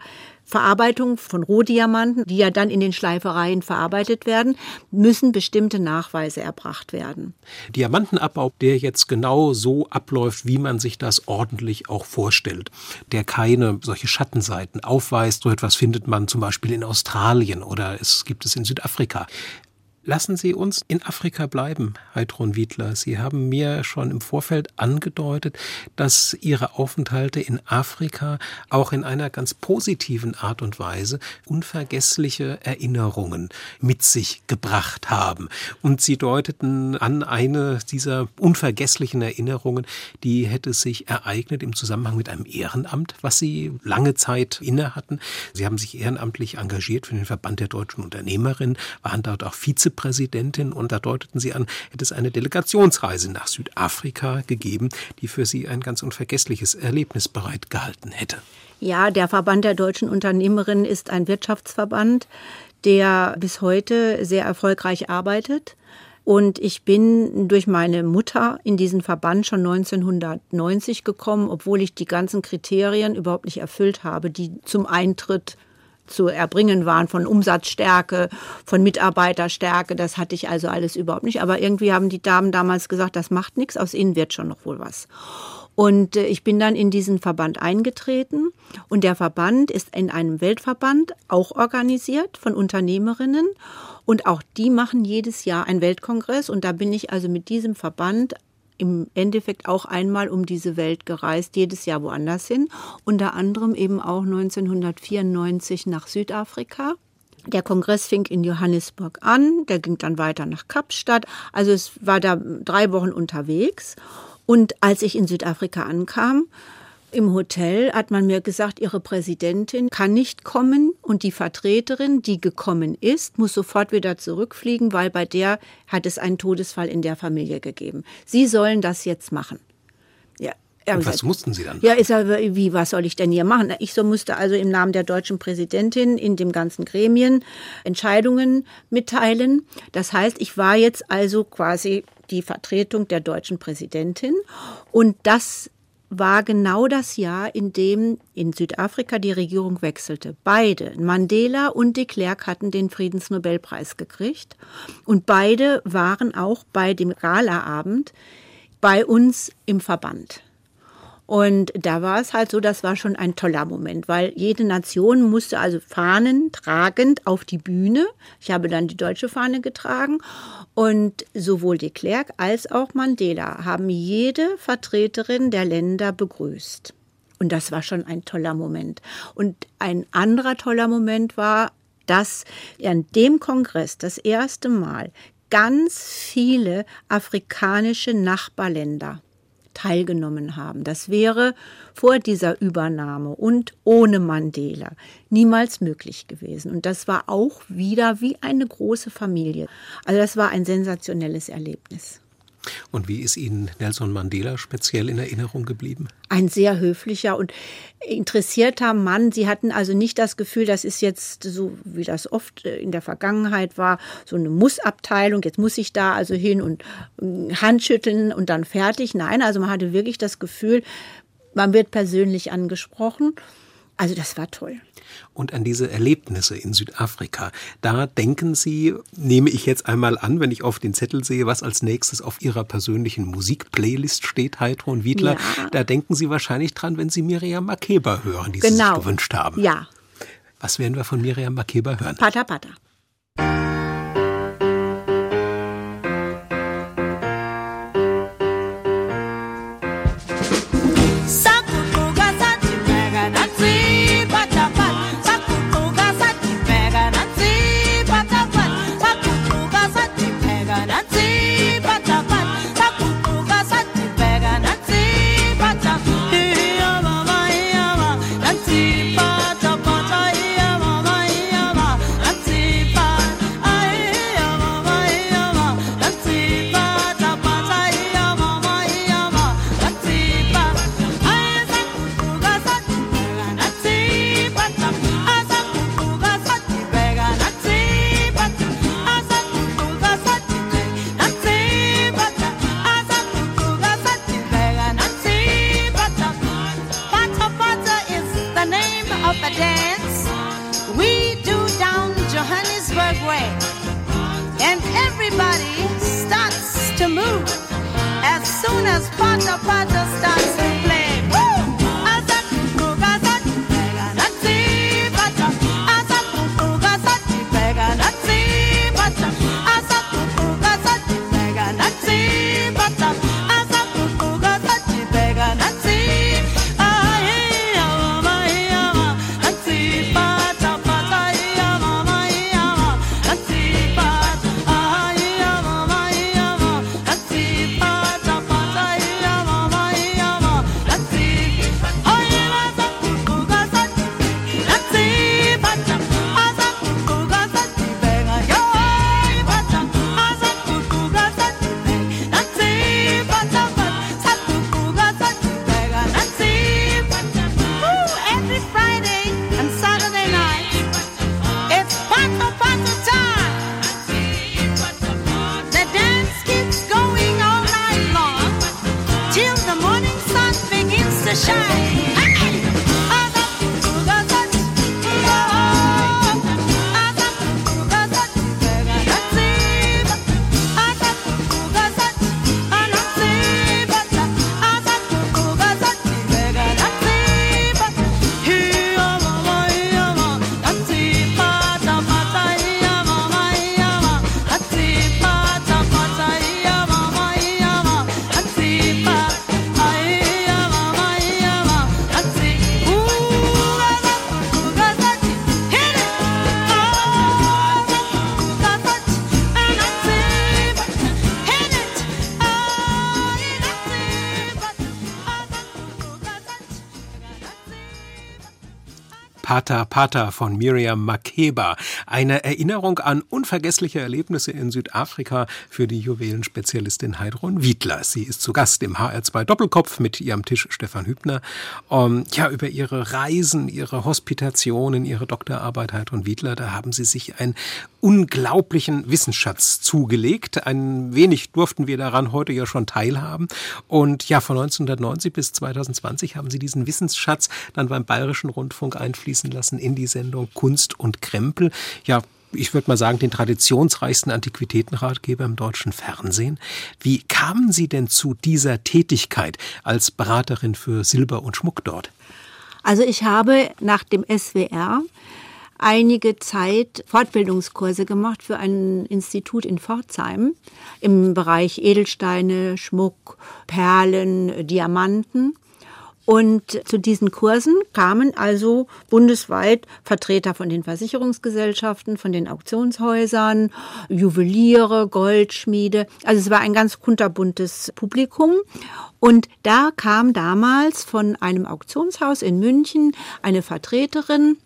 Verarbeitung von Rohdiamanten, die ja dann in den Schleifereien verarbeitet werden, müssen bestimmte Nachweise erbracht werden. Diamantenabbau, der jetzt genau so abläuft, wie man sich das ordentlich auch vorstellt, der keine solche Schattenseiten aufweist. So etwas findet man zum Beispiel in Australien oder es gibt es in Südafrika. Lassen Sie uns in Afrika bleiben, Heidrun Wiedler. Sie haben mir schon im Vorfeld angedeutet, dass Ihre Aufenthalte in Afrika auch in einer ganz positiven Art und Weise unvergessliche Erinnerungen mit sich gebracht haben. Und Sie deuteten an eine dieser unvergesslichen Erinnerungen, die hätte sich ereignet im Zusammenhang mit einem Ehrenamt, was Sie lange Zeit inne hatten. Sie haben sich ehrenamtlich engagiert für den Verband der deutschen Unternehmerinnen, waren dort auch Vize Vizepräsidentin und da deuteten Sie an, hätte es eine Delegationsreise nach Südafrika gegeben, die für Sie ein ganz unvergessliches Erlebnis bereit gehalten hätte. Ja, der Verband der deutschen Unternehmerinnen ist ein Wirtschaftsverband, der bis heute sehr erfolgreich arbeitet. Und ich bin durch meine Mutter in diesen Verband schon 1990 gekommen, obwohl ich die ganzen Kriterien überhaupt nicht erfüllt habe, die zum Eintritt zu erbringen waren von Umsatzstärke, von Mitarbeiterstärke. Das hatte ich also alles überhaupt nicht. Aber irgendwie haben die Damen damals gesagt, das macht nichts, aus ihnen wird schon noch wohl was. Und äh, ich bin dann in diesen Verband eingetreten und der Verband ist in einem Weltverband auch organisiert von Unternehmerinnen und auch die machen jedes Jahr einen Weltkongress und da bin ich also mit diesem Verband im Endeffekt auch einmal um diese Welt gereist, jedes Jahr woanders hin, unter anderem eben auch 1994 nach Südafrika. Der Kongress fing in Johannesburg an, der ging dann weiter nach Kapstadt. Also es war da drei Wochen unterwegs. Und als ich in Südafrika ankam, im Hotel hat man mir gesagt, ihre Präsidentin kann nicht kommen und die Vertreterin, die gekommen ist, muss sofort wieder zurückfliegen, weil bei der hat es einen Todesfall in der Familie gegeben. Sie sollen das jetzt machen. Ja, und was mussten Sie dann? Ja, ist aber, wie, was soll ich denn hier machen? Ich so musste also im Namen der deutschen Präsidentin in dem ganzen Gremien Entscheidungen mitteilen. Das heißt, ich war jetzt also quasi die Vertretung der deutschen Präsidentin und das war genau das Jahr, in dem in Südafrika die Regierung wechselte. Beide, Mandela und de Klerk, hatten den Friedensnobelpreis gekriegt. Und beide waren auch bei dem Galaabend bei uns im Verband. Und da war es halt so, das war schon ein toller Moment, weil jede Nation musste also Fahnen tragend auf die Bühne. Ich habe dann die deutsche Fahne getragen und sowohl de Klerk als auch Mandela haben jede Vertreterin der Länder begrüßt. Und das war schon ein toller Moment. Und ein anderer toller Moment war, dass an dem Kongress das erste Mal ganz viele afrikanische Nachbarländer teilgenommen haben. Das wäre vor dieser Übernahme und ohne Mandela niemals möglich gewesen. Und das war auch wieder wie eine große Familie. Also das war ein sensationelles Erlebnis. Und wie ist Ihnen Nelson Mandela speziell in Erinnerung geblieben? Ein sehr höflicher und interessierter Mann. Sie hatten also nicht das Gefühl, das ist jetzt so, wie das oft äh, in der Vergangenheit war, so eine Mussabteilung. Jetzt muss ich da also hin und äh, Handschütteln und dann fertig. Nein, also man hatte wirklich das Gefühl, man wird persönlich angesprochen. Also das war toll und an diese Erlebnisse in Südafrika. Da denken Sie, nehme ich jetzt einmal an, wenn ich auf den Zettel sehe, was als nächstes auf Ihrer persönlichen Musikplaylist steht, Heidrun Wiedler, ja. da denken Sie wahrscheinlich dran, wenn Sie Miriam Makeba hören, die genau. Sie sich genau. gewünscht haben. Ja. Was werden wir von Miriam Makeba hören? Pata Pata. Pata von Miriam Makeba. Eine Erinnerung an unvergessliche Erlebnisse in Südafrika für die Juwelenspezialistin Heidrun Wiedler. Sie ist zu Gast im HR2 Doppelkopf mit ihrem Tisch Stefan Hübner. Um, ja, über ihre Reisen, ihre Hospitationen, ihre Doktorarbeit Heidrun Wiedler, da haben sie sich einen unglaublichen Wissensschatz zugelegt. Ein wenig durften wir daran heute ja schon teilhaben. Und ja, von 1990 bis 2020 haben sie diesen Wissensschatz dann beim Bayerischen Rundfunk einfließen lassen in die Sendung Kunst und Krempel. Ja, ich würde mal sagen, den traditionsreichsten Antiquitätenratgeber im deutschen Fernsehen. Wie kamen Sie denn zu dieser Tätigkeit als Beraterin für Silber und Schmuck dort? Also ich habe nach dem SWR einige Zeit Fortbildungskurse gemacht für ein Institut in Pforzheim im Bereich Edelsteine, Schmuck, Perlen, Diamanten. Und zu diesen Kursen kamen also bundesweit Vertreter von den Versicherungsgesellschaften, von den Auktionshäusern, Juweliere, Goldschmiede. Also es war ein ganz kunterbuntes Publikum. Und da kam damals von einem Auktionshaus in München eine Vertreterin,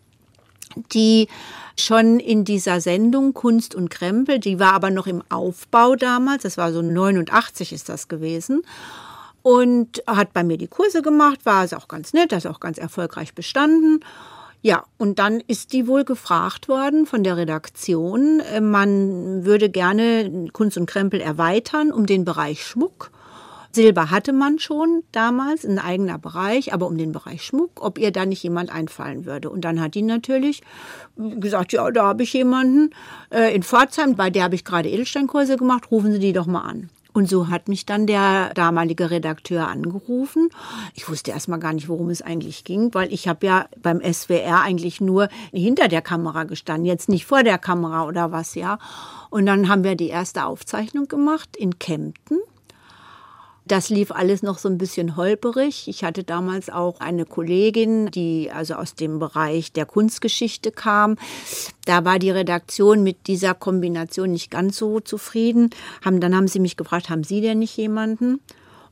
die schon in dieser Sendung Kunst und Krempel, die war aber noch im Aufbau damals, das war so 89 ist das gewesen und hat bei mir die Kurse gemacht, war es auch ganz nett, das ist auch ganz erfolgreich bestanden. Ja, und dann ist die wohl gefragt worden von der Redaktion, äh, man würde gerne Kunst und Krempel erweitern um den Bereich Schmuck. Silber hatte man schon damals, ein eigener Bereich, aber um den Bereich Schmuck, ob ihr da nicht jemand einfallen würde. Und dann hat die natürlich gesagt, ja, da habe ich jemanden äh, in Pforzheim, bei der habe ich gerade Edelsteinkurse gemacht, rufen Sie die doch mal an. Und so hat mich dann der damalige Redakteur angerufen. Ich wusste erstmal gar nicht, worum es eigentlich ging, weil ich habe ja beim SWR eigentlich nur hinter der Kamera gestanden, jetzt nicht vor der Kamera oder was, ja. Und dann haben wir die erste Aufzeichnung gemacht in Kempten. Das lief alles noch so ein bisschen holperig. Ich hatte damals auch eine Kollegin, die also aus dem Bereich der Kunstgeschichte kam. Da war die Redaktion mit dieser Kombination nicht ganz so zufrieden. Haben, dann haben sie mich gefragt, haben Sie denn nicht jemanden?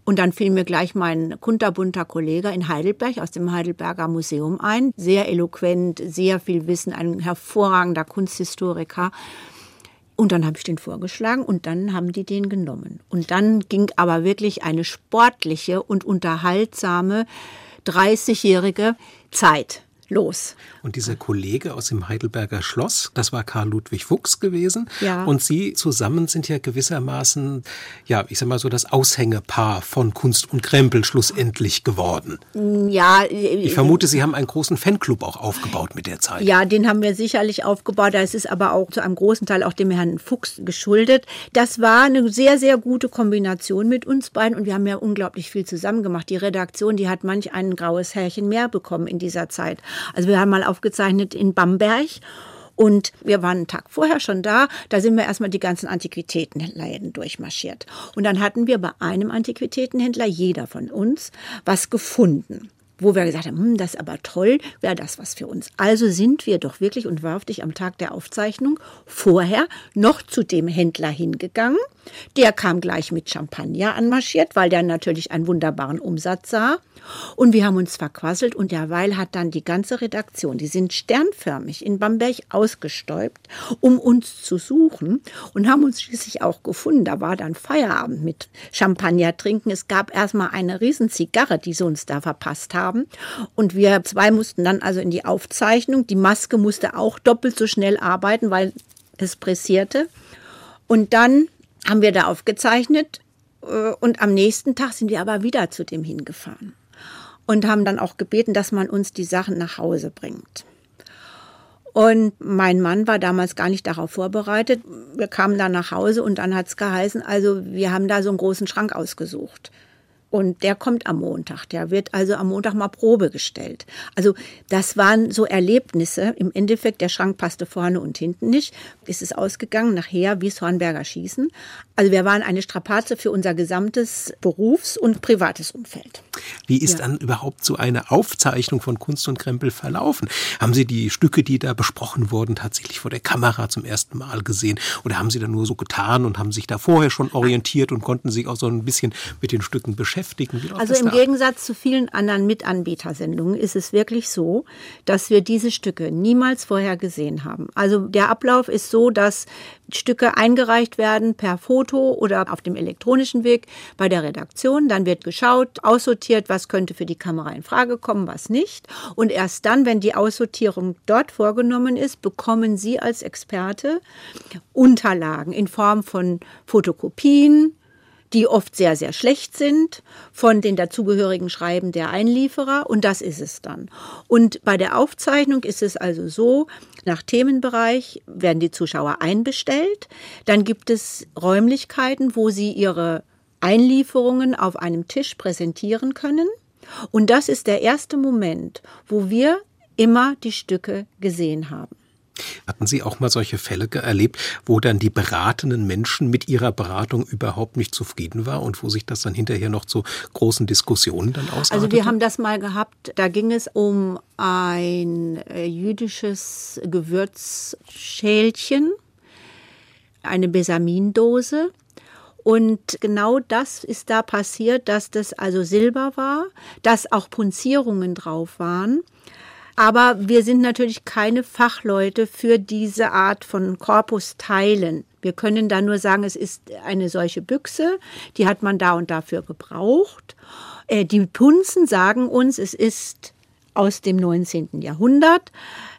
Und dann fiel mir gleich mein kunterbunter Kollege in Heidelberg aus dem Heidelberger Museum ein. Sehr eloquent, sehr viel Wissen, ein hervorragender Kunsthistoriker. Und dann habe ich den vorgeschlagen und dann haben die den genommen. Und dann ging aber wirklich eine sportliche und unterhaltsame 30-jährige Zeit los. Und dieser Kollege aus dem Heidelberger Schloss, das war Karl Ludwig Fuchs gewesen. Ja. Und Sie zusammen sind ja gewissermaßen, ja, ich sag mal so das Aushängepaar von Kunst und Krempel schlussendlich geworden. Ja. Ich vermute, Sie haben einen großen Fanclub auch aufgebaut mit der Zeit. Ja, den haben wir sicherlich aufgebaut. Das ist aber auch zu einem großen Teil auch dem Herrn Fuchs geschuldet. Das war eine sehr, sehr gute Kombination mit uns beiden und wir haben ja unglaublich viel zusammen gemacht. Die Redaktion, die hat manch ein graues Härchen mehr bekommen in dieser Zeit. Also wir haben mal aufgezeichnet in Bamberg. Und wir waren einen Tag vorher schon da. Da sind wir erstmal die ganzen Antiquitätenläden durchmarschiert. Und dann hatten wir bei einem Antiquitätenhändler, jeder von uns, was gefunden wo wir gesagt haben, hm, das ist aber toll, wäre das was für uns. Also sind wir doch wirklich und wahrhaftig am Tag der Aufzeichnung vorher noch zu dem Händler hingegangen. Der kam gleich mit Champagner anmarschiert, weil der natürlich einen wunderbaren Umsatz sah. Und wir haben uns verquasselt und derweil hat dann die ganze Redaktion, die sind sternförmig in Bamberg ausgestäubt, um uns zu suchen und haben uns schließlich auch gefunden. Da war dann Feierabend mit Champagner trinken. Es gab erstmal eine riesen Zigarre, die sie uns da verpasst haben. Und wir zwei mussten dann also in die Aufzeichnung. Die Maske musste auch doppelt so schnell arbeiten, weil es pressierte. Und dann haben wir da aufgezeichnet äh, und am nächsten Tag sind wir aber wieder zu dem hingefahren und haben dann auch gebeten, dass man uns die Sachen nach Hause bringt. Und mein Mann war damals gar nicht darauf vorbereitet. Wir kamen dann nach Hause und dann hat es geheißen, also wir haben da so einen großen Schrank ausgesucht. Und der kommt am Montag. Der wird also am Montag mal Probe gestellt. Also das waren so Erlebnisse. Im Endeffekt, der Schrank passte vorne und hinten nicht. Ist es ausgegangen nachher wie Hornberger Schießen. Also wir waren eine Strapaze für unser gesamtes Berufs- und privates Umfeld. Wie ist ja. dann überhaupt so eine Aufzeichnung von Kunst und Krempel verlaufen? Haben Sie die Stücke, die da besprochen wurden, tatsächlich vor der Kamera zum ersten Mal gesehen? Oder haben Sie da nur so getan und haben sich da vorher schon orientiert und konnten sich auch so ein bisschen mit den Stücken beschäftigen? Beschäftigen? also im Gegensatz zu vielen anderen Mitanbietersendungen ist es wirklich so, dass wir diese Stücke niemals vorher gesehen haben. Also der Ablauf ist so, dass Stücke eingereicht werden per Foto oder auf dem elektronischen Weg bei der Redaktion. Dann wird geschaut, aussortiert, was könnte für die Kamera in Frage kommen, was nicht. Und erst dann, wenn die Aussortierung dort vorgenommen ist, bekommen Sie als Experte Unterlagen in Form von Fotokopien, die oft sehr, sehr schlecht sind, von den dazugehörigen Schreiben der Einlieferer und das ist es dann. Und bei der Aufzeichnung ist es also so, nach Themenbereich werden die Zuschauer einbestellt, dann gibt es Räumlichkeiten, wo sie ihre Einlieferungen auf einem Tisch präsentieren können. Und das ist der erste Moment, wo wir immer die Stücke gesehen haben. Hatten Sie auch mal solche Fälle erlebt, wo dann die beratenden Menschen mit ihrer Beratung überhaupt nicht zufrieden war und wo sich das dann hinterher noch zu großen Diskussionen dann ausartete? Also wir haben das mal gehabt, da ging es um ein äh, jüdisches Gewürzschälchen, eine Besamindose. Und genau das ist da passiert, dass das also Silber war, dass auch Punzierungen drauf waren. Aber wir sind natürlich keine Fachleute für diese Art von Korpusteilen. Wir können da nur sagen, es ist eine solche Büchse, die hat man da und dafür gebraucht. Äh, die Punzen sagen uns, es ist aus dem 19. Jahrhundert.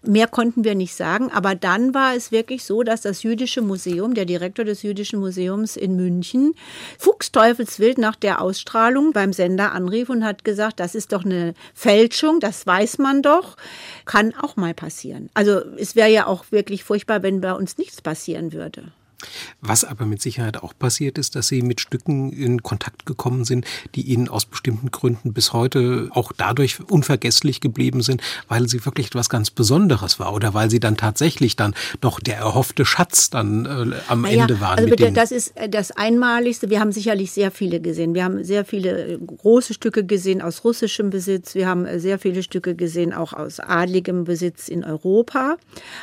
Mehr konnten wir nicht sagen, aber dann war es wirklich so, dass das Jüdische Museum, der Direktor des Jüdischen Museums in München, fuchsteufelswild nach der Ausstrahlung beim Sender anrief und hat gesagt, das ist doch eine Fälschung, das weiß man doch, kann auch mal passieren. Also es wäre ja auch wirklich furchtbar, wenn bei uns nichts passieren würde. Was aber mit Sicherheit auch passiert ist, dass Sie mit Stücken in Kontakt gekommen sind, die Ihnen aus bestimmten Gründen bis heute auch dadurch unvergesslich geblieben sind, weil sie wirklich etwas ganz Besonderes war oder weil sie dann tatsächlich dann doch der erhoffte Schatz dann äh, am naja, Ende waren. Also bitte, das ist äh, das Einmaligste. Wir haben sicherlich sehr viele gesehen. Wir haben sehr viele äh, große Stücke gesehen aus russischem Besitz. Wir haben äh, sehr viele Stücke gesehen auch aus adligem Besitz in Europa.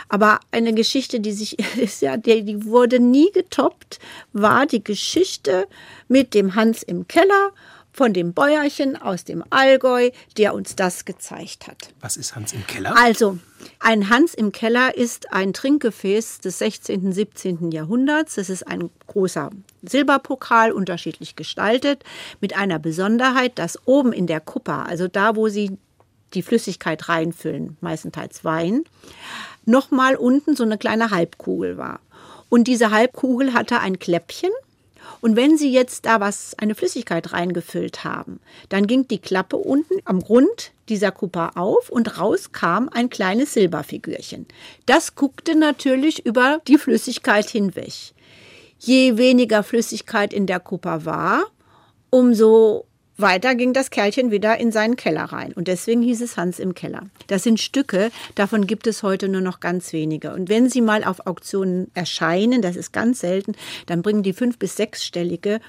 Aber eine Geschichte, die sich, ja, die, die wurde nie getoppt, war die Geschichte mit dem Hans im Keller von dem Bäuerchen aus dem Allgäu, der uns das gezeigt hat. Was ist Hans im Keller? Also, ein Hans im Keller ist ein Trinkgefäß des 16., 17. Jahrhunderts. Das ist ein großer Silberpokal, unterschiedlich gestaltet, mit einer Besonderheit, dass oben in der Kuppa, also da, wo sie die Flüssigkeit reinfüllen, meistenteils Wein, nochmal unten so eine kleine Halbkugel war. Und diese Halbkugel hatte ein Kläppchen. Und wenn Sie jetzt da was, eine Flüssigkeit reingefüllt haben, dann ging die Klappe unten am Grund dieser Kupa auf und raus kam ein kleines Silberfigürchen. Das guckte natürlich über die Flüssigkeit hinweg. Je weniger Flüssigkeit in der Kupa war, umso weiter ging das Kerlchen wieder in seinen Keller rein. Und deswegen hieß es Hans im Keller. Das sind Stücke, davon gibt es heute nur noch ganz wenige. Und wenn sie mal auf Auktionen erscheinen, das ist ganz selten, dann bringen die fünf- bis sechsstellige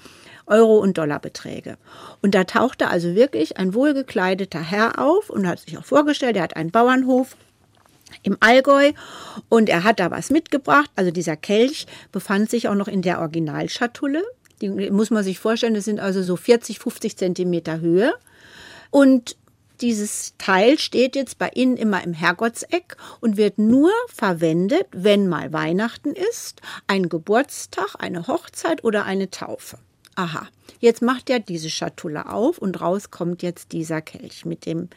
Euro- und Dollarbeträge. Und da tauchte also wirklich ein wohlgekleideter Herr auf und hat sich auch vorgestellt, er hat einen Bauernhof im Allgäu und er hat da was mitgebracht. Also dieser Kelch befand sich auch noch in der Originalschatulle. Die muss man sich vorstellen, das sind also so 40, 50 Zentimeter Höhe. Und dieses Teil steht jetzt bei Ihnen immer im Herrgottseck und wird nur verwendet, wenn mal Weihnachten ist, ein Geburtstag, eine Hochzeit oder eine Taufe. Aha, jetzt macht er diese Schatulle auf und raus kommt jetzt dieser Kelch mit dem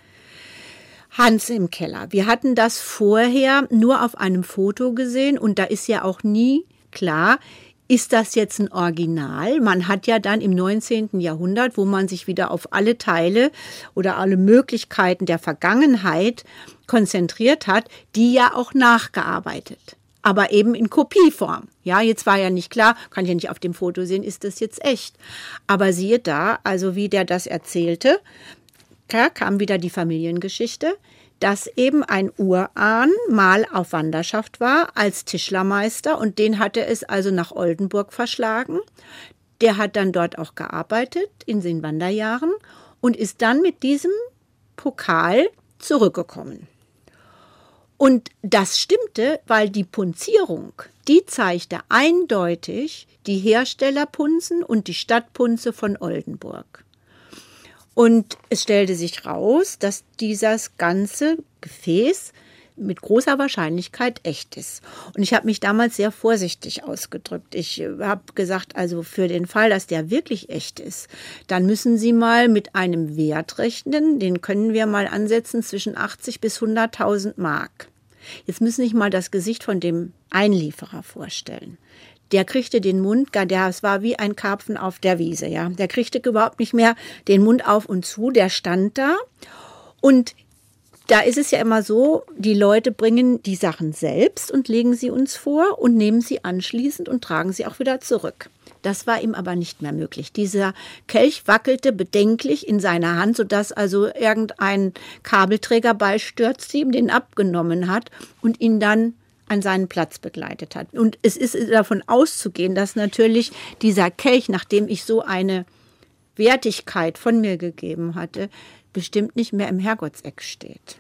Hans im Keller. Wir hatten das vorher nur auf einem Foto gesehen und da ist ja auch nie klar, ist das jetzt ein Original? Man hat ja dann im 19. Jahrhundert, wo man sich wieder auf alle Teile oder alle Möglichkeiten der Vergangenheit konzentriert hat, die ja auch nachgearbeitet. Aber eben in Kopieform. Ja, jetzt war ja nicht klar, kann ich ja nicht auf dem Foto sehen, ist das jetzt echt. Aber siehe da, also wie der das erzählte, kam wieder die Familiengeschichte dass eben ein Urahn mal auf Wanderschaft war als Tischlermeister und den hatte es also nach Oldenburg verschlagen. Der hat dann dort auch gearbeitet in den Wanderjahren und ist dann mit diesem Pokal zurückgekommen. Und das stimmte, weil die Punzierung, die zeigte eindeutig die Herstellerpunzen und die Stadtpunze von Oldenburg. Und es stellte sich raus, dass dieses ganze Gefäß mit großer Wahrscheinlichkeit echt ist. Und ich habe mich damals sehr vorsichtig ausgedrückt. Ich äh, habe gesagt, also für den Fall, dass der wirklich echt ist, dann müssen Sie mal mit einem Wert rechnen. Den können wir mal ansetzen zwischen 80 bis 100.000 Mark. Jetzt müssen Sie sich mal das Gesicht von dem Einlieferer vorstellen der kriegte den Mund, der, es war wie ein Karpfen auf der Wiese, ja. Der kriegte überhaupt nicht mehr den Mund auf und zu, der stand da. Und da ist es ja immer so, die Leute bringen die Sachen selbst und legen sie uns vor und nehmen sie anschließend und tragen sie auch wieder zurück. Das war ihm aber nicht mehr möglich. Dieser Kelch wackelte bedenklich in seiner Hand, sodass also irgendein Kabelträger beistürzte, ihm den abgenommen hat und ihn dann an seinen Platz begleitet hat. Und es ist davon auszugehen, dass natürlich dieser Kelch, nachdem ich so eine Wertigkeit von mir gegeben hatte, bestimmt nicht mehr im Herrgottseck steht.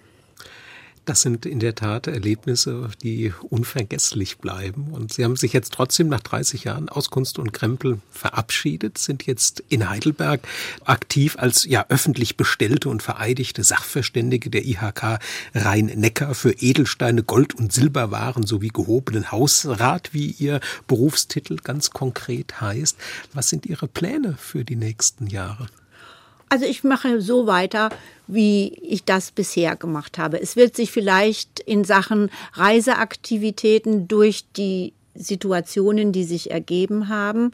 Das sind in der Tat Erlebnisse, die unvergesslich bleiben. Und Sie haben sich jetzt trotzdem nach 30 Jahren aus Kunst und Krempel verabschiedet, sind jetzt in Heidelberg aktiv als ja öffentlich bestellte und vereidigte Sachverständige der IHK Rhein-Neckar für Edelsteine, Gold- und Silberwaren sowie gehobenen Hausrat, wie Ihr Berufstitel ganz konkret heißt. Was sind Ihre Pläne für die nächsten Jahre? Also ich mache so weiter, wie ich das bisher gemacht habe. Es wird sich vielleicht in Sachen Reiseaktivitäten durch die Situationen, die sich ergeben haben,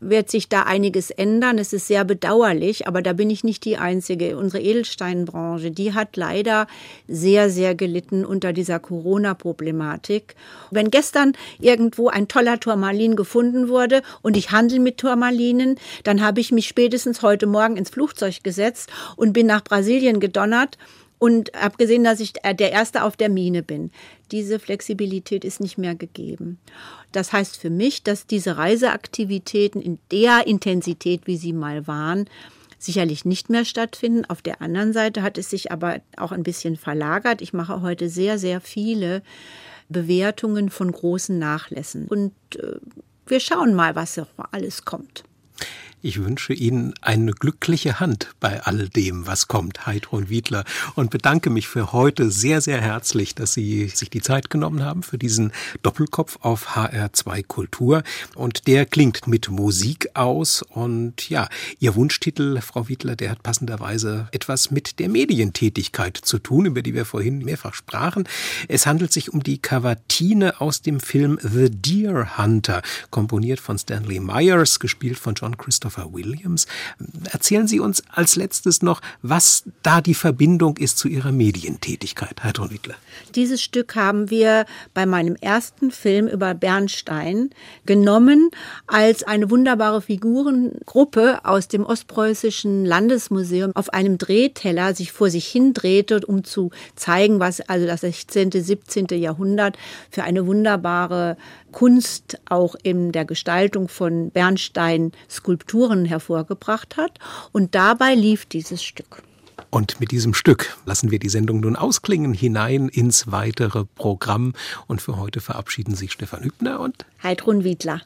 wird sich da einiges ändern. Es ist sehr bedauerlich, aber da bin ich nicht die Einzige. Unsere Edelsteinbranche, die hat leider sehr, sehr gelitten unter dieser Corona-Problematik. Wenn gestern irgendwo ein toller Turmalin gefunden wurde und ich handle mit Turmalinen, dann habe ich mich spätestens heute Morgen ins Flugzeug gesetzt und bin nach Brasilien gedonnert und habe gesehen, dass ich der Erste auf der Mine bin. Diese Flexibilität ist nicht mehr gegeben. Das heißt für mich, dass diese Reiseaktivitäten in der Intensität, wie sie mal waren, sicherlich nicht mehr stattfinden. Auf der anderen Seite hat es sich aber auch ein bisschen verlagert. Ich mache heute sehr, sehr viele Bewertungen von großen Nachlässen. Und äh, wir schauen mal, was alles kommt. Ich wünsche Ihnen eine glückliche Hand bei all dem, was kommt, Heidrun Wiedler, und bedanke mich für heute sehr, sehr herzlich, dass Sie sich die Zeit genommen haben für diesen Doppelkopf auf HR2 Kultur. Und der klingt mit Musik aus. Und ja, Ihr Wunschtitel, Frau Wiedler, der hat passenderweise etwas mit der Medientätigkeit zu tun, über die wir vorhin mehrfach sprachen. Es handelt sich um die Kavatine aus dem Film The Deer Hunter, komponiert von Stanley Myers, gespielt von John Christopher Christopher Williams. Erzählen Sie uns als letztes noch, was da die Verbindung ist zu Ihrer Medientätigkeit, Herr Wittler. Dieses Stück haben wir bei meinem ersten Film über Bernstein genommen als eine wunderbare Figurengruppe aus dem Ostpreußischen Landesmuseum auf einem Drehteller sich vor sich hin drehte, um zu zeigen, was also das 16., 17. Jahrhundert für eine wunderbare Kunst auch in der Gestaltung von Bernstein-Skulpturen hervorgebracht hat. Und dabei lief dieses Stück. Und mit diesem Stück lassen wir die Sendung nun ausklingen hinein ins weitere Programm. Und für heute verabschieden sich Stefan Hübner und Heidrun Wiedler.